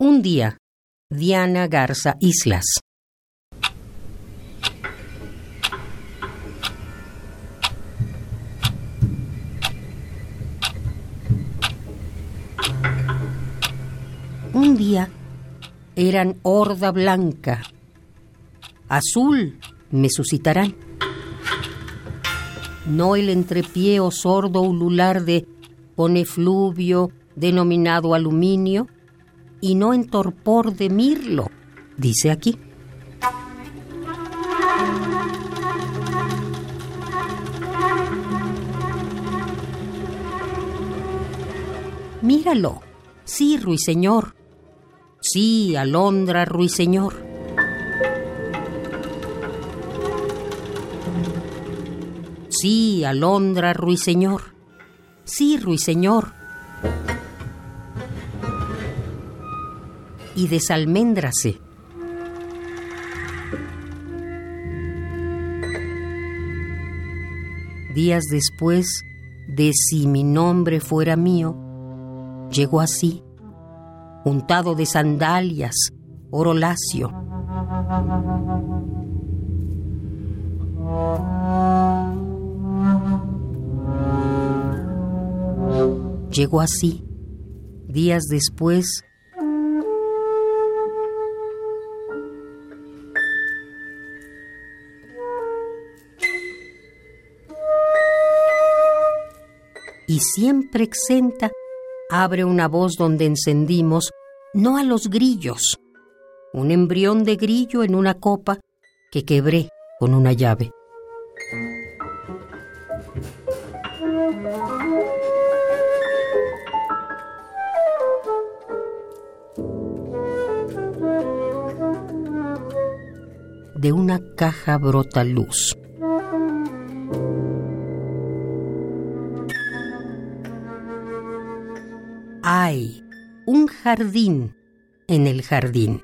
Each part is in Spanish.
Un día, Diana Garza Islas. Un día eran horda blanca, azul me suscitarán. No el entrepié o sordo ulular de ponefluvio denominado aluminio, y no en torpor de mirlo, dice aquí. Míralo, sí, ruiseñor, sí, alondra ruiseñor. Sí, alondra ruiseñor, sí, ruiseñor. Y desalméndrase. Días después de si mi nombre fuera mío, llegó así, untado de sandalias, oro lacio. Llegó así, días después y siempre exenta, abre una voz donde encendimos, no a los grillos, un embrión de grillo en una copa que quebré con una llave. De una caja brota luz. Hay un jardín en el jardín.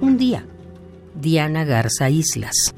Un día, Diana Garza Islas.